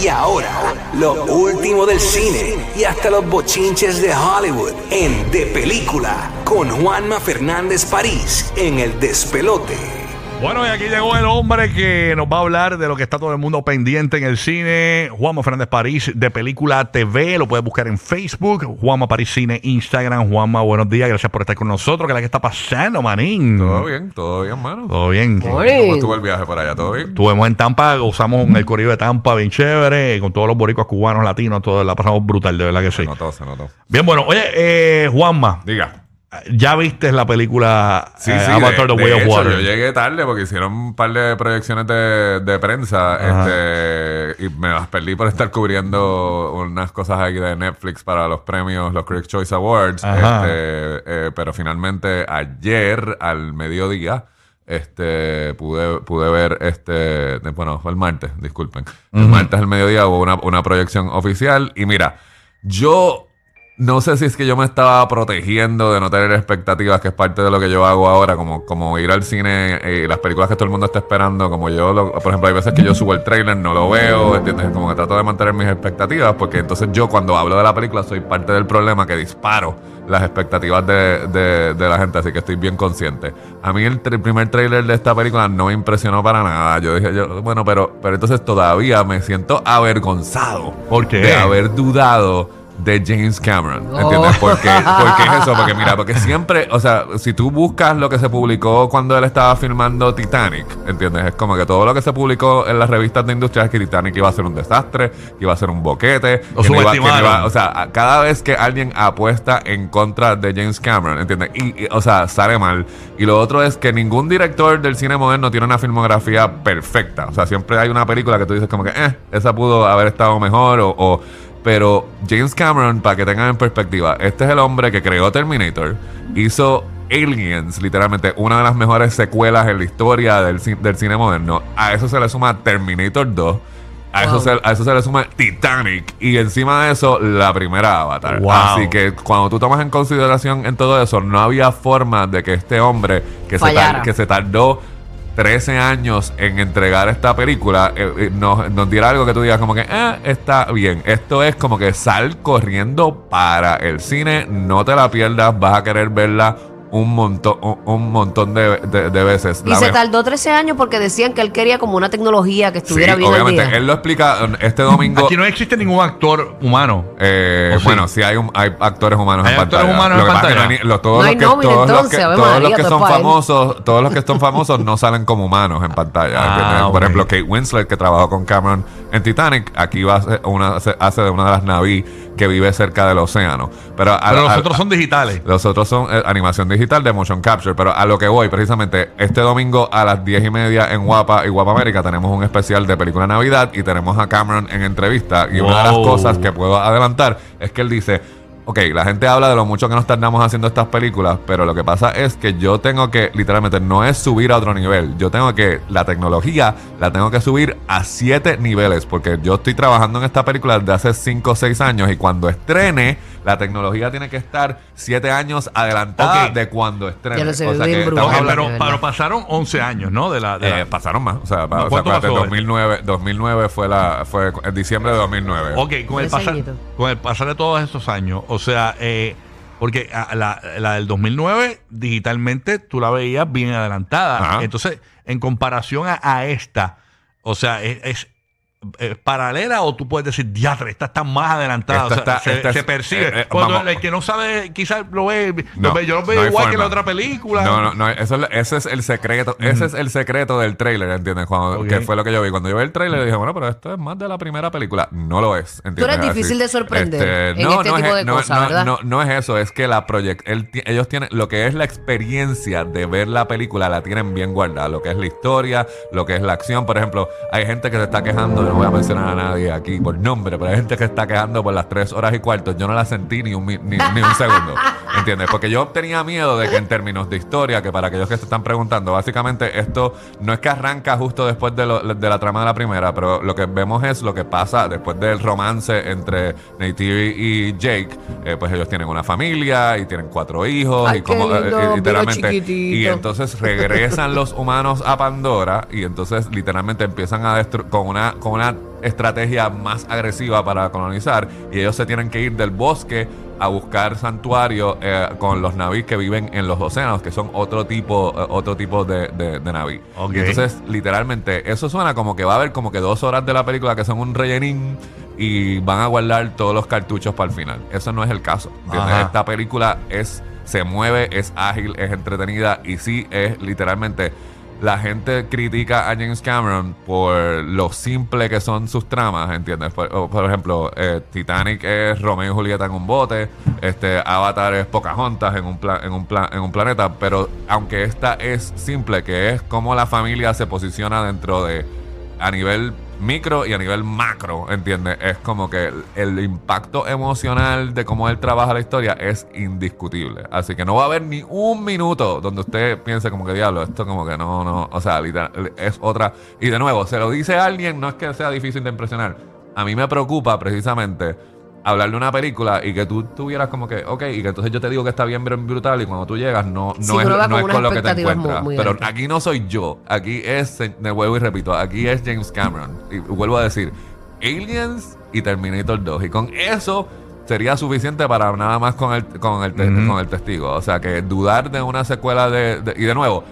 Y ahora, lo último del cine y hasta los bochinches de Hollywood en De Película con Juanma Fernández París en El Despelote. Bueno, y aquí llegó el hombre que nos va a hablar de lo que está todo el mundo pendiente en el cine. Juanma Fernández París de Película TV. Lo puedes buscar en Facebook. Juanma París Cine, Instagram. Juanma, buenos días. Gracias por estar con nosotros. ¿Qué es la que está pasando, manín? Todo bien, todo bien, mano. Todo bien. ¿Cómo estuvo el viaje para allá? ¿Todo bien? Estuvimos en Tampa, usamos el corrido de Tampa bien chévere, con todos los boricos cubanos, latinos, todo, la pasamos brutal, de verdad que sí. Se notó, se notó. Bien, bueno, oye, eh, Juanma, Diga. Ya viste la película Sí, eh, sí, Avatar de, The de Way of hecho, Water? yo llegué tarde porque hicieron un par de proyecciones de, de prensa este, y me las perdí por estar cubriendo unas cosas aquí de Netflix para los premios, los Critics' Choice Awards. Este, eh, pero finalmente ayer al mediodía este pude, pude ver este bueno fue el martes disculpen el martes al mediodía hubo una, una proyección oficial y mira yo no sé si es que yo me estaba protegiendo de no tener expectativas, que es parte de lo que yo hago ahora, como, como ir al cine y las películas que todo el mundo está esperando, como yo, lo- por ejemplo, hay veces que yo subo el trailer, no lo veo, ¿entiendes? Como que trato de mantener mis expectativas, porque entonces yo cuando hablo de la película soy parte del problema que disparo las expectativas de, de- de la gente, así que estoy bien consciente. A mí el, primer trailer de esta película no me impresionó para nada. Yo dije, yo, bueno, pero, pero entonces todavía me siento avergonzado ¿Por qué? de haber dudado de James Cameron. ¿Entiendes? ¿Por qué? ¿Por qué es eso? Porque mira, porque siempre, o sea, si tú buscas lo que se publicó cuando él estaba filmando Titanic, ¿entiendes? Es como que todo lo que se publicó en las revistas de industria es que Titanic iba a ser un desastre, que iba a ser un boquete, Lo que no iba- que no iba- subestimaron. o sea, cada vez que alguien apuesta en contra de James Cameron, ¿entiendes? Y, y, o sea, sale mal. Y lo otro es que ningún director del cine moderno tiene una filmografía perfecta. O sea, siempre hay una película que tú dices como que, eh, esa pudo haber estado mejor o... o- pero James Cameron, para que tengan en perspectiva, este es el hombre que creó Terminator, hizo Aliens, literalmente una de las mejores secuelas en la historia del, del cine moderno. A eso se le suma Terminator 2. A, eso se, a eso se le suma Titanic y encima de eso la primera Avatar. Wow. Así que cuando tú tomas en consideración en todo eso, no había forma de que este hombre que, se, que se tardó 13 años en entregar esta película eh, eh, nos, nos algo que tú digas como que eh, está bien. Esto es como que sal corriendo para el cine, no te la pierdas, vas a querer verla un montón, un, un montón de, de- de veces. Y La se tardó 13 años porque decían que él quería como una tecnología que Sí, estuviera bien al obviamente, día. él lo explica eh, este domingo. Aquí no existe ningún actor humano. Eh, ¿O sí? bueno, sí hay, un- hay actores humanos ¿Hay en actores pantalla. humanos Lo en que pasa es que pantalla? no hay ni- los- todos No los hay que, nómina, todos los entonces, que, Ave todos los María, que todo son él. famosos, todos los que son famosos no salen como humanos en pantalla. Ah, ¿entiendes? ok. Por ejemplo, Kate Winslet, que trabajó con Cameron en Titanic, aquí va a ser una, hace de una de las naví que vive cerca del océano. Pero, a- Pero los a- otros son digitales. los otros son eh, animación digital de motion capture. Pero a lo que voy, precisamente, este domingo a las 10 y media en Guapa y Guapa América tenemos un especial de película Navidad y tenemos a Cameron en entrevista. Y una de las cosas que puedo adelantar es que él dice. Ok, la gente habla de lo mucho que nos tardamos haciendo estas películas, pero lo que pasa es que yo tengo que, literalmente, no es subir a otro nivel. Yo tengo que, la tecnología la tengo que subir a siete niveles, porque yo estoy trabajando en esta película desde hace 5 o 6 años y cuando estrene, la tecnología tiene que estar 7 años adelantada Ok. de cuando estrene. Ya lo sé, O sea bien que brutal. estamos Ok, hablando- pero, de verdad. pero pasaron 11 años, ¿no? De la, de la- eh, pasaron más. O sea, pa- o sea, ¿Cuánto acuérdate, pasó? 2009, 2009 fue la fue en diciembre de 2009. Ok, con el, pasar, con el pasar de todos estos años, o sea, eh, porque a- la, la del 2009 digitalmente tú la veías bien adelantada. Ajá. Entonces, en comparación a, a esta, o sea, es, es- eh, paralela o tú puedes decir, diatre, esta está más adelantada. Esta O sea, está- se, esta es- se percibe. eh, eh, Cuando vamos. el que no sabe, quizás lo ve, lo No, ve- yo lo no veo hay igual que forma. la otra película. No, no, no, eso es, ese es el secreto, ese es el secreto del trailer, ¿entiendes? Cuando, Ok. Que fue lo que yo vi. Cuando yo vi el trailer dije, bueno, pero esto es más de la primera película. No lo es, ¿entiendes? eres difícil de sorprender en este tipo es, de no, cosas, no, ¿verdad? No, no es eso, es que la proyect, él ti- ellos tienen, lo que es la experiencia de ver la película, la tienen bien guardada. Lo que es la historia, lo que es la acción. Por ejemplo, hay gente que se está quejando, no voy a mencionar a nadie aquí por nombre, pero hay gente que está quejando por las tres horas y cuarto. Yo no la sentí ni un, ni, ni un segundo. ¿Entiendes? Porque yo tenía miedo de que en términos de historia, que para aquellos que se están preguntando, básicamente esto no es que arranca justo después de, lo- de la trama de la primera, pero lo que vemos es lo que pasa después del romance entre Neytiri y Jake. Eh, pues ellos tienen una familia y tienen cuatro hijos Ay, y como eh, lindo, eh, literalmente y entonces regresan los humanos a Pandora y entonces literalmente empiezan a destruir con una con una estrategia más agresiva para colonizar y ellos se tienen que ir del bosque a buscar santuario eh, con los navíes que viven en los océanos, que son otro tipo, eh, otro tipo de, de, de naví. Entonces, literalmente, eso suena como que va a haber como que dos horas de la película que son un rellenín y van a guardar todos los cartuchos para el final. Eso no es el caso. Esta película es, se mueve, es ágil, es entretenida y sí es literalmente. La gente critica a James Cameron por lo simple que son sus tramas, ¿entiendes? Por, ejemplo, eh, Titanic es Romeo y Julieta en un bote, este Avatar es Pocahontas en un, pla- en, un pla- en un planeta, pero aunque esta es simple, que es cómo la familia se posiciona dentro de a nivel micro y a nivel macro, ¿entiendes? Es como que el, impacto emocional de cómo él trabaja la historia es indiscutible. Así que no va a haber ni un minuto donde usted piense como que diablo, esto como que no, no, o sea, es otra. Y de nuevo, se lo dice a alguien, no es que sea difícil de impresionar. A mí me preocupa precisamente hablar de una película y que tú tuvieras como que, ok, y que entonces yo te digo que está bien brutal y cuando tú llegas no, no Sí, es, no con es con lo que te muy- encuentras. muy Pero aquí no soy yo, aquí es, de vuelvo y repito, aquí es James Cameron. Y vuelvo a decir, Aliens y Terminator 2. Y con eso sería suficiente para nada más con el, con el, te- con el testigo. O sea, que dudar de una secuela de... de- y de nuevo,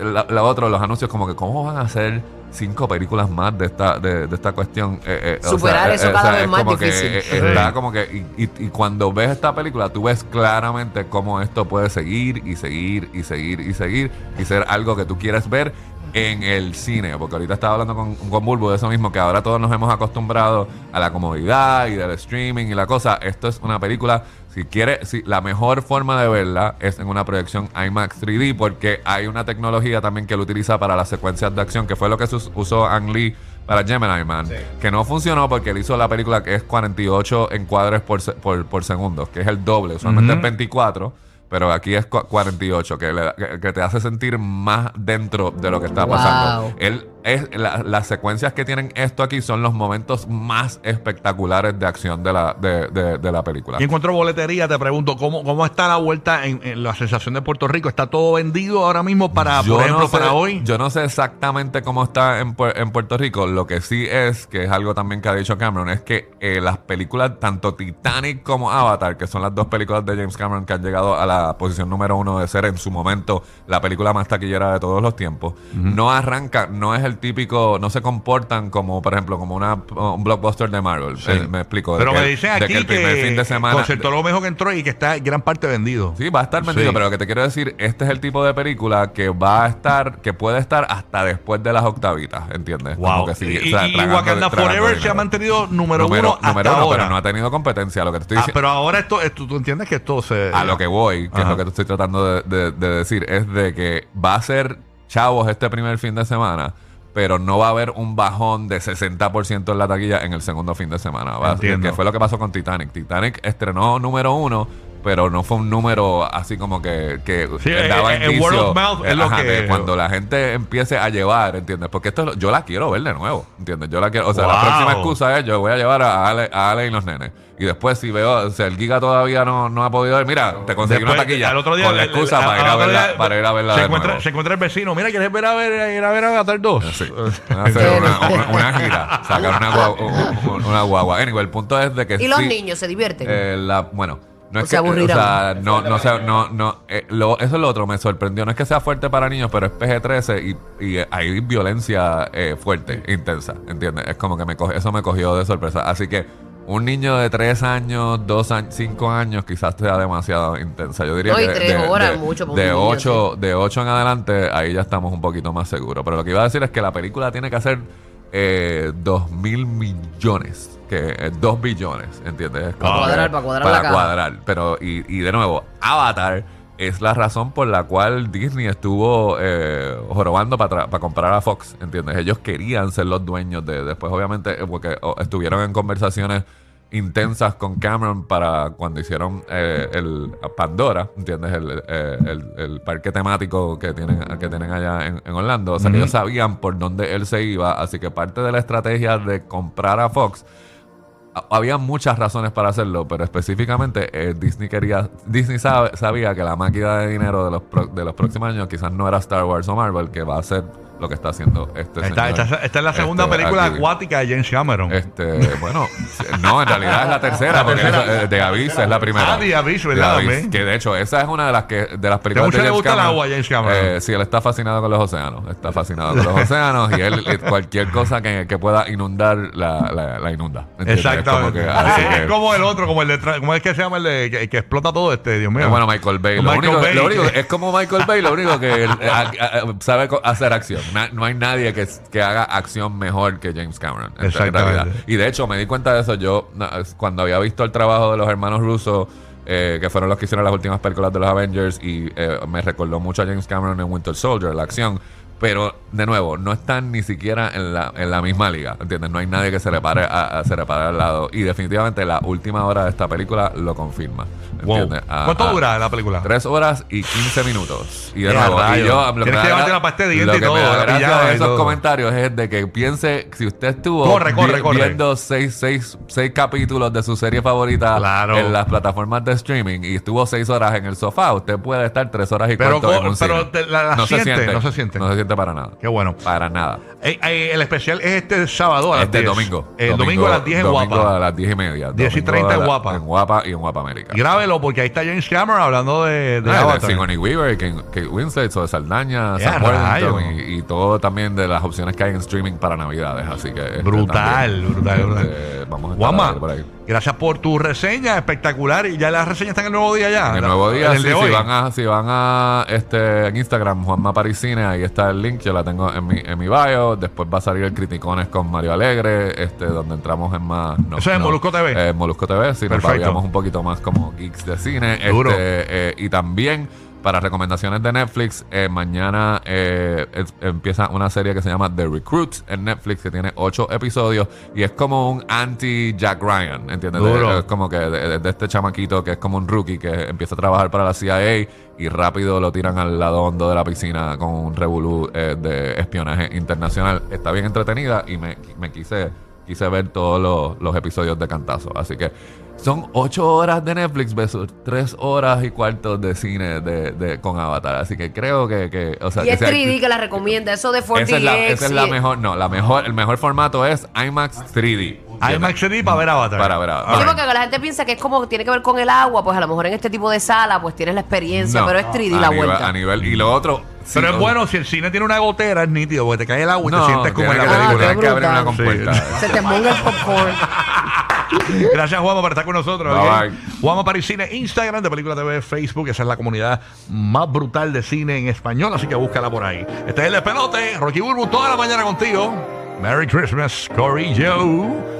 la, la otra, los anuncios como que cómo van a hacer cinco películas más de esta de, de esta cuestión eh, eh, o Superar eso cada vez es más como que, difícil. eh, Sí. está como que y, y- y cuando ves esta película tú ves claramente cómo esto puede seguir y seguir y seguir y seguir y ser algo que tú quieres ver en el cine porque ahorita estaba hablando con, con Bulbo de eso mismo que ahora todos nos hemos acostumbrado a la comodidad y del streaming y la cosa. Esto es una película si quiere si la mejor forma de verla es en una proyección IMAX 3D porque hay una tecnología también que lo utiliza para las secuencias de acción que fue lo que usó Ang Lee para Gemini Man, que no funcionó porque él hizo la película que es 48 encuadres por, se- por, por segundo, que es el doble, usualmente es 24, pero aquí es cua- 48, que, le que, te hace sentir más dentro de lo que está Wow. pasando. Él es, la- las secuencias que tienen esto aquí son los momentos más espectaculares de acción de la, de, de- de la película. Y encuentro boletería, te pregunto, ¿cómo, cómo está la vuelta en, en la sensación de Puerto Rico? ¿Está todo vendido ahora mismo para, Yo por ejemplo, no sé- para hoy? Yo no sé exactamente cómo está en, en Puerto Rico. Lo que sí es, que es algo también que ha dicho Cameron, es que eh, las películas, tanto Titanic como Avatar, que son las dos películas de James Cameron que han llegado a la posición número uno de ser en su momento la película más taquillera de todos los tiempos, no arrancan, no es el típico, no se comportan como, por ejemplo, como una, un blockbuster de Marvel. Eh, me explico. Pero me dicen aquí que el primer fin de semana. concertó lo mejor que entró y que está gran parte vendido. Sí, va a estar vendido, Sí. pero lo que te quiero decir, este es el tipo de película que va a estar, que puede estar hasta después de las octavitas, ¿entiendes? Como Wow. que y, o sea, y tragando- Wakanda Forever se dinero. ha mantenido número, número, uno hasta número uno, ahora. pero no ha tenido competencia. Lo que te estoy Ah, diciendo. pero ahora esto, esto- tú entiendes que esto se... a lo que voy, que es lo que te estoy tratando de, de- de decir, es de que va a ser chavos este primer fin de semana, pero no va a haber un bajón de 60% en la taquilla en el segundo fin de semana. Va Entiendo. Que fue lo que pasó con Titanic. Titanic estrenó número uno. Pero no fue un número así como que, que Sí, daba eh, eh, indicio, word of mouth es lo ajá, que- cuando la gente empiece a llevar, ¿entiendes? Porque esto es lo- yo la quiero ver de nuevo, ¿entiendes? Yo la quiero, o sea, la próxima excusa es yo voy a llevar a Ale, a Ale y los nenes. Y después si veo, o sea, el Giga todavía no, no ha podido ver, mira, te conseguí Después, una taquilla al otro día, con la excusa el- para, ir a verla, día, para ir a verla se de encuentra, nuevo. se encuentra el vecino. Mira, ¿quieres ver a ver, ir a ver Avatar 2? Sí. A hacer una, una- una gira, sacar una guagua, una guagua. Anyway, el punto es de que Y los sí, niños se divierten. eh, la, bueno, no O es se que, o aburrirán. sea, no, no, sea, no, no, eh, lo- eso es lo otro, me sorprendió. No es que sea fuerte para niños, pero es PG-13 y, y hay violencia eh, fuerte, intensa, ¿entiendes? Es como que me coge- eso me cogió de sorpresa. Así que un niño de 3 años, 2 años, 5 años, quizás sea demasiado intensa. Yo diría No, y que tres de, horas, de- mucho de niño, 8, de 8 en adelante, ahí ya estamos un poquito más seguros. Pero lo que iba a decir es que la película tiene que hacer eh, 2 mil millones, que 2 billones, ¿entiendes? Para cuadrar, para cuadrar para la cuadrar. Pero, y, y de nuevo, Avatar es la razón por la cual Disney estuvo eh, jorobando para comprar a Fox, ¿entiendes? Ellos querían ser los dueños de... Después, obviamente, eh, porque oh, estuvieron en conversaciones intensas con Cameron para cuando hicieron eh, el Pandora, ¿entiendes? El, eh, el- el parque temático que tienen, que tienen allá en, en Orlando. O sea, que ellos sabían por dónde él se iba. Así que parte de la estrategia de comprar a Fox ha- había muchas razones para hacerlo, pero específicamente eh, Disney quería, Disney sabe- sabía que la máquina de dinero de los, pro- de los próximos años quizás no era Star Wars o Marvel, que va a ser lo que está haciendo este Esta, señor. esta- esta es la segunda Este, película aquí. acuática de James Cameron. Este, bueno, no, en realidad es la tercera, La porque tercera. eh, The Abyss es la primera. Ah, The Abyss, ¿verdad, que de hecho, esa es una de las que de las películas de le gusta el agua James Cameron. Eh, sí, él está fascinado con los océanos. Está fascinado con los océanos y él cualquier cosa que, que pueda inundar la, la, la inunda. ¿entiendes? Exactamente. Es como, que, así es que- como el otro, como el de. ¿Cómo es que se llama el de que, que explota todo este? Dios mío. Eh, bueno, Michael Bay. Lo Michael único, Bay. lo único- es como Michael Bay, lo único que él, a- a- sabe hacer acción. Na- no hay nadie que, que haga acción mejor que James Cameron. en- realidad. Y de hecho, me di cuenta de eso yo cuando había visto el trabajo de los hermanos Russo. eh, que fueron los que hicieron las últimas películas de los Avengers y eh, me recordó mucho a James Cameron en Winter Soldier, la acción. Pero, de nuevo, no están ni siquiera en la, en la misma liga, ¿entiendes? No hay nadie que se le pare, a, a- se le pare al lado. Y definitivamente la última hora de esta película lo confirma, Wow. A- ¿Cuánto a- dura la película? 3 horas y 15 minutos. Y de nuevo, y yo, lo que Tienes que llevarte la pasta de dientes y que me todo, da gracia de esos todo. comentarios es de que piense, si usted estuvo Corre, corre, vi- corre. viendo seis, seis, seis capítulos de su serie favorita Claro. en las plataformas de streaming y estuvo 6 horas en el sofá, usted puede estar 3 horas y Pero cuarto en un pero cine. te- la- la no siente, se siente. no se siente. No se siente para nada. Qué bueno. Para nada. Eh, eh, el especial es este sábado a las Este 10. domingo. El domingo, a las 10 en domingo Guapa. a las 10 y media. 10 y Domingo 30 a en la- Guapa. En Guapa y en Guapa América. Grábelo porque ahí está James Cameron hablando de, de Ah, de Avatar. Sigourney Weaver, Kate, Kate Winslet, Zoe Saldaña, Ya, Sam Worthington rayos. y, y todo también de las opciones que hay en streaming para Navidades. Así que. este, Brutal, brutal, brutal. este, vamos a estar Guama, por ahí. Gracias por tu reseña, espectacular. Y ya las reseñas están en el nuevo día ya. En el nuevo día, en el sí, de si hoy. van a, si van a este, en Instagram, Juanma Parisine, ahí está el link, yo la tengo en mi, en mi bio. Después va a salir el Criticones con Mario Alegre, este, donde entramos en más. no, Eso es en Molusco TV. eh, Molusco TV, sí, nos Perfecto. babiamos un poquito más como geeks de cine. Duro. Este, eh, y también. Para recomendaciones de Netflix, eh, mañana eh, es- empieza una serie que se llama The Recruit en Netflix, que tiene ocho episodios y es como un anti-Jack Ryan, ¿entiendes? De- Duro. es como que de, de- de este chamaquito que es como un rookie que empieza a trabajar para la CIA y rápido lo tiran al lado hondo de la piscina con un revolú eh, de espionaje internacional. Está bien entretenida y me, me quise, quise ver todos los, los episodios de cantazo. Así que son ocho horas de Netflix versus tres horas y cuartos de cine de, de- con Avatar. Así que creo que... que o sea, Y que es sea- 3D que la recomienda. Eso de 4DX. esa es, la, esa es la mejor, no, la mejor, el mejor formato es IMAX 3D. IMAX 3D para ver Avatar. Para ver Avatar. Sí, porque la gente piensa que es como que tiene que ver con el agua, pues a lo mejor en este tipo de sala pues tienes la experiencia, No, pero es 3D a la nivel- vuelta. A nivel, y lo otro... sí, Pero es bueno, si el cine tiene una gotera, es nítido, porque te cae el agua y No, te sientes como en la que- película. que abrir una compuerta. Se te monga el popcorn. Gracias, Juanma, por estar con nosotros. Bye, bye. Juanma Parisine, Instagram de Película TV, Facebook. Esa es la comunidad más brutal de cine en español, así que búscala por ahí. Este es el despelote. Rocky Burbu toda la mañana contigo. Merry Christmas, Cory Joe.